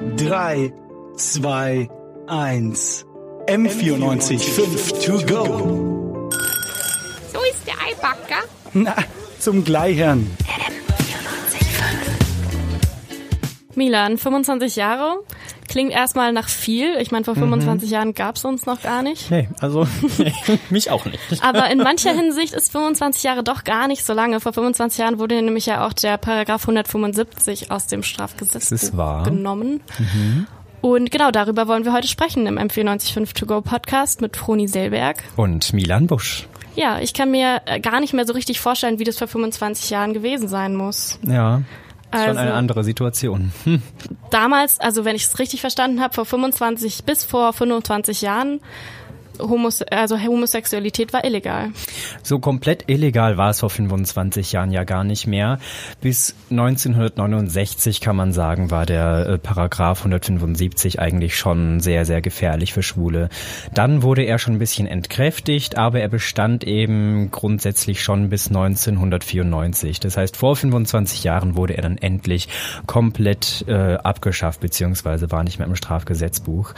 3, 2, 1. M94 5 to go. So ist der Eibacker. Na, zum Gleichern. Milan, 25 Jahre. Klingt erstmal nach viel. Ich meine, vor 25 Jahren gab's uns noch gar nicht. Nee, also mich auch nicht. Aber in mancher Hinsicht ist 25 Jahre doch gar nicht so lange. Vor 25 Jahren wurde nämlich ja auch der Paragraph 175 aus dem Das ist Strafgesetzbuch wahr. genommen. Und genau darüber wollen wir heute sprechen im M945 To Go Podcast mit Froni Selberg. Und Milan Busch. Ja, ich kann mir äh, gar nicht mehr so richtig vorstellen, wie das vor 25 Jahren gewesen sein muss. Ja. Ist schon Also- eine andere Situation. Hm. damals, also wenn ich es richtig verstanden habe, vor 25 bis vor 25 Jahren, Homos also Homosexualität war illegal. So komplett illegal war es vor 25 Jahren ja gar nicht mehr. Bis 1969 kann man sagen, war der äh, Paragraph 175 eigentlich schon sehr, sehr gefährlich für Schwule. Dann wurde er schon ein bisschen entkräftigt, aber er bestand eben grundsätzlich schon bis 1994. Das heißt, vor 25 Jahren wurde er dann endlich komplett äh, abgeschafft, beziehungsweise war nicht mehr im Strafgesetzbuch.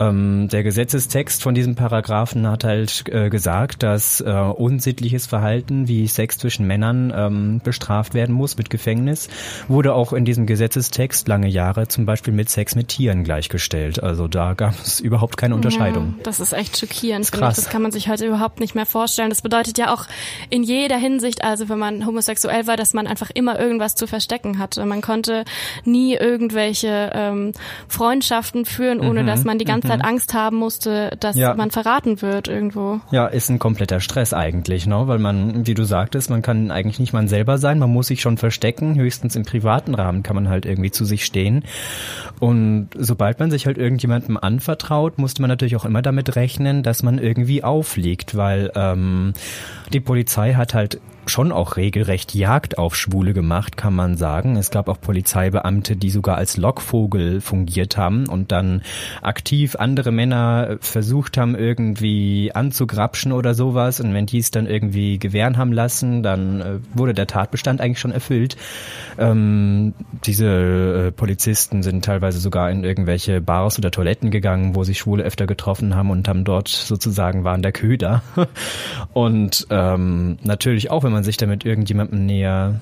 Ähm, der Gesetzestext von diesem Paragraphen hat halt äh, gesagt, dass äh, unsittliches Verhalten wie Sex zwischen Männern ähm, bestraft werden muss mit Gefängnis. Wurde auch in diesem Gesetzestext lange Jahre zum Beispiel mit Sex mit Tieren gleichgestellt. Also da gab es überhaupt keine Unterscheidung. Ja, das ist echt schockierend. ich. krass. Das kann man sich heute überhaupt nicht mehr vorstellen. Das bedeutet ja auch in jeder Hinsicht, also wenn man homosexuell war, dass man einfach immer irgendwas zu verstecken hatte. Man konnte nie irgendwelche ähm, Freundschaften führen, ohne dass man die ganze Zeit Angst haben musste, dass Mhm, Ja. man verraten wird irgendwo. Ja, ist ein kompletter Stress eigentlich, ne? Weil man, wie du sagtest, man kann eigentlich nicht man selber sein, man muss sich schon verstecken, höchstens im privaten Rahmen kann man halt irgendwie zu sich stehen. Und sobald man sich halt irgendjemandem anvertraut, musste man natürlich auch immer damit rechnen, dass man irgendwie auffliegt, weil ähm, die Polizei hat halt schon auch regelrecht Jagd auf Schwule gemacht, kann man sagen. Es gab auch Polizeibeamte, die sogar als Lockvogel fungiert haben und dann aktiv andere Männer versucht haben, irgendwie anzugrapschen oder sowas. Und wenn die es dann irgendwie gewähren haben lassen, dann äh, wurde der Tatbestand eigentlich schon erfüllt. Ähm, diese äh, Polizisten sind teilweise sogar in irgendwelche Bars oder Toiletten gegangen, wo sich Schwule öfter getroffen haben und haben dort sozusagen waren der Köder. und ähm, natürlich auch, wenn man sich damit irgendjemandem näher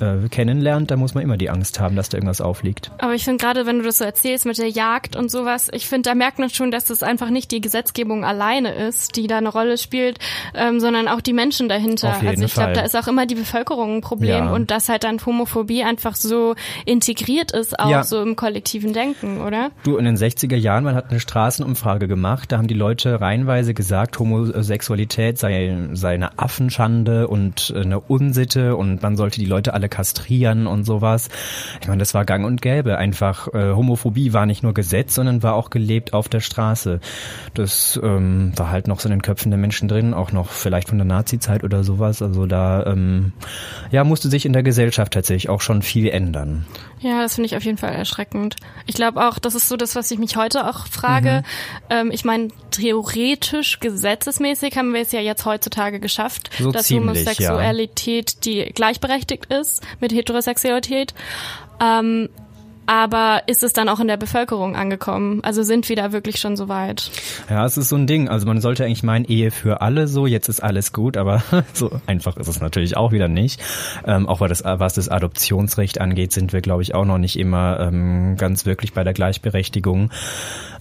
äh, kennenlernt, da muss man immer die Angst haben, dass da irgendwas aufliegt. Aber ich finde gerade, wenn du das so erzählst mit der Jagd und sowas, ich finde, da merkt man schon, dass das einfach nicht die Gesetzgebung alleine ist, die da eine Rolle spielt, ähm, sondern auch die Menschen dahinter. Auf jeden also ich glaube, da ist auch immer die Bevölkerung ein Problem Ja. und dass halt dann Homophobie einfach so integriert ist, auch Ja. so im kollektiven Denken, oder? Du, in den 60er Jahren, man hat eine Straßenumfrage gemacht, da haben die Leute reihenweise gesagt, Homosexualität sei, sei eine Affenschande und eine Unsitte und man sollte die Leute alle kastrieren und sowas. Ich meine, das war gang und gäbe. Einfach äh, Homophobie war nicht nur Gesetz, sondern war auch gelebt auf der Straße. Das ähm, war halt noch so in den Köpfen der Menschen drin, auch noch vielleicht von der Nazi-Zeit oder sowas. Also da ähm, ja musste sich in der Gesellschaft tatsächlich auch schon viel ändern. Ja, das finde ich auf jeden Fall erschreckend. Ich glaube auch, das ist so das, was ich mich heute auch frage. Mhm. Ähm, ich meine, theoretisch, gesetzesmäßig haben wir es ja jetzt heutzutage geschafft, So dass ziemlich, ja. Homosexualität die gleichberechtigt ist mit Heterosexualität. Ähm, aber ist es dann auch in der Bevölkerung angekommen? Also sind wir da wirklich schon so weit? Ja, es ist so ein Ding. Also man sollte eigentlich meinen, Ehe für alle so, jetzt ist alles gut, aber so einfach ist es natürlich auch wieder nicht. Ähm, auch das, was das Adoptionsrecht angeht, sind wir, glaube ich, auch noch nicht immer ähm, ganz wirklich bei der Gleichberechtigung.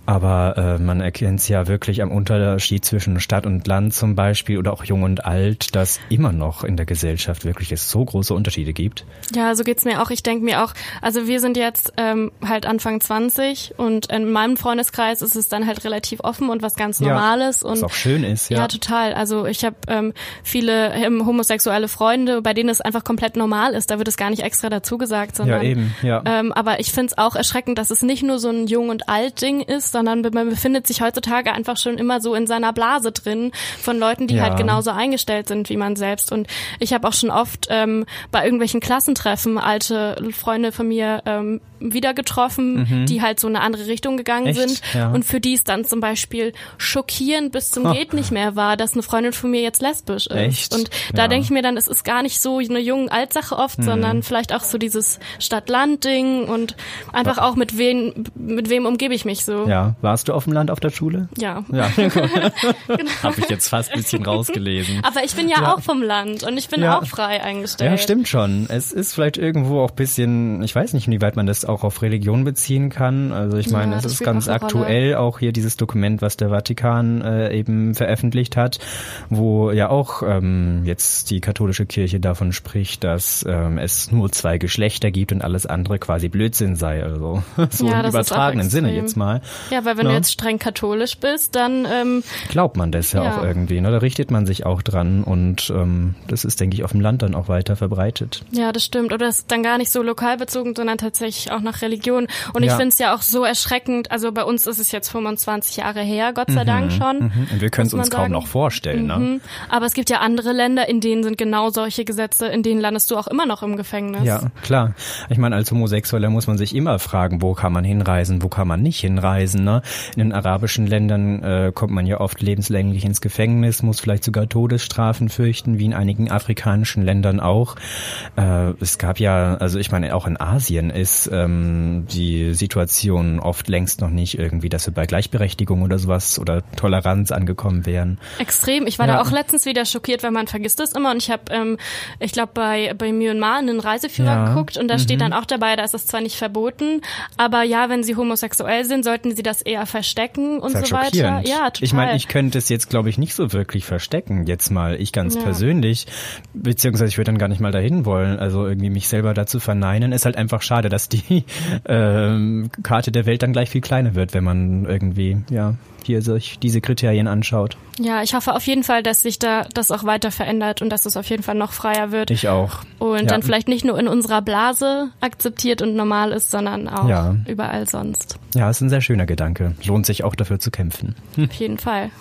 Aber äh, man erkennt es ja wirklich am Unterschied zwischen Stadt und Land zum Beispiel oder auch Jung und Alt, dass immer noch in der Gesellschaft wirklich es so große Unterschiede gibt. Ja, so geht's mir auch. Ich denke mir auch, also wir sind jetzt ähm, halt Anfang 20 und in meinem Freundeskreis ist es dann halt relativ offen und was ganz Ja, Normales. und was auch schön ist, ja. Ja, total. Also ich habe ähm, viele ähm, homosexuelle Freunde, bei denen es einfach komplett normal ist. Da wird es gar nicht extra dazu gesagt, sondern Ja, eben, ja. Ähm, aber ich find's auch erschreckend, dass es nicht nur so ein Jung- und Alt-Ding ist, sondern man befindet sich heutzutage einfach schon immer so in seiner Blase drin von Leuten, die Ja. halt genauso eingestellt sind wie man selbst. Und ich habe auch schon oft ähm, bei irgendwelchen Klassentreffen alte Freunde von mir ähm, wieder getroffen, die halt so eine andere Richtung gegangen Mhm. Echt? sind Ja. und für die es dann zum Beispiel schockierend bis zum geht nicht mehr war, dass eine Freundin von mir jetzt lesbisch ist. Echt? Und da Ja. Mhm. denke ich mir dann, es ist gar nicht so eine jung Altsache oft, sondern vielleicht auch so dieses Stadt-Land-Ding und einfach auch mit wem mit wem umgebe ich mich so. Ja, warst du auf dem Land auf der Schule? Ja. Ja, habe ich jetzt fast ein bisschen rausgelesen. Aber ich bin ja, Ja. auch vom Land und ich bin auch frei eingestellt. Ja, stimmt schon. Es ist vielleicht irgendwo auch bisschen, ich weiß nicht, inwieweit man das auch auf Religion beziehen kann. Also ich meine, Ja, es das ist ganz auch aktuell auch hier dieses Dokument, was der Vatikan äh, eben veröffentlicht hat, wo ja auch ähm, jetzt die katholische Kirche davon spricht, dass ähm, es nur zwei Geschlechter gibt und alles andere quasi Blödsinn sei. Also so Ja, im das auch übertragenen Sinne jetzt mal. Ja, weil wenn Ne? du jetzt streng katholisch bist, dann ähm, Glaubt man das ja, Ja. auch irgendwie. Ne? Da richtet man sich auch dran und ähm, das ist, denke ich, auf dem Land dann auch weiter verbreitet. Ja, das stimmt. Oder es ist dann gar nicht so lokal bezogen, sondern tatsächlich auch nach Religion. Und ich Ja. finde es ja auch so erschreckend. Also bei uns ist es jetzt 25 Jahre her, Gott sei Dank schon. Mhm. Und wir können es uns kaum sagen. noch vorstellen. Ne? Mhm. Aber es gibt ja andere Länder, in denen sind genau solche Gesetze, in denen landest du auch immer noch im Gefängnis. Ja, klar. Ich meine, als Homosexueller muss man sich immer fragen, wo kann man hinreisen, wo kann man nicht hinreisen. Ne? In den arabischen Ländern äh, kommt man ja oft lebenslänglich ins Gefängnis, muss vielleicht sogar Todesstrafen fürchten, wie in einigen afrikanischen Ländern auch. Äh, es gab ja, also ich meine, auch in Asien ist ähm, die Situation oft längst noch nicht irgendwie, dass wir bei Gleichberechtigung oder sowas oder Toleranz angekommen wären. Extrem. Ich war Ja. da auch letztens wieder schockiert, weil man vergisst es immer. Und ich habe, ähm, ich glaube, bei, bei Myanmar einen Reiseführer Ja. Mhm. geguckt und da steht dann auch dabei, da ist es zwar nicht verboten, aber ja, wenn sie homosexuell sind, sollten sie das eher verstecken und so weiter. Ja, total. Ich meine, ich könnte es jetzt, glaube ich, nicht so wirklich verstecken. Jetzt mal ich ganz Ja. persönlich, beziehungsweise ich würde dann gar nicht mal dahin wollen. Also irgendwie mich selber dazu verneinen, ist halt einfach schade, dass die ähm, Karte der Welt dann gleich viel kleiner wird, wenn man irgendwie ja hier sich diese Kriterien anschaut. ja, ich hoffe auf jeden Fall, dass sich da das auch weiter verändert und dass es auf jeden Fall noch freier wird. Ich auch. und ja. dann vielleicht nicht nur in unserer Blase akzeptiert und normal ist, sondern auch Ja. überall sonst. Ja, ist ein sehr schöner Gedanke. Lohnt sich auch dafür zu kämpfen. Auf jeden Fall.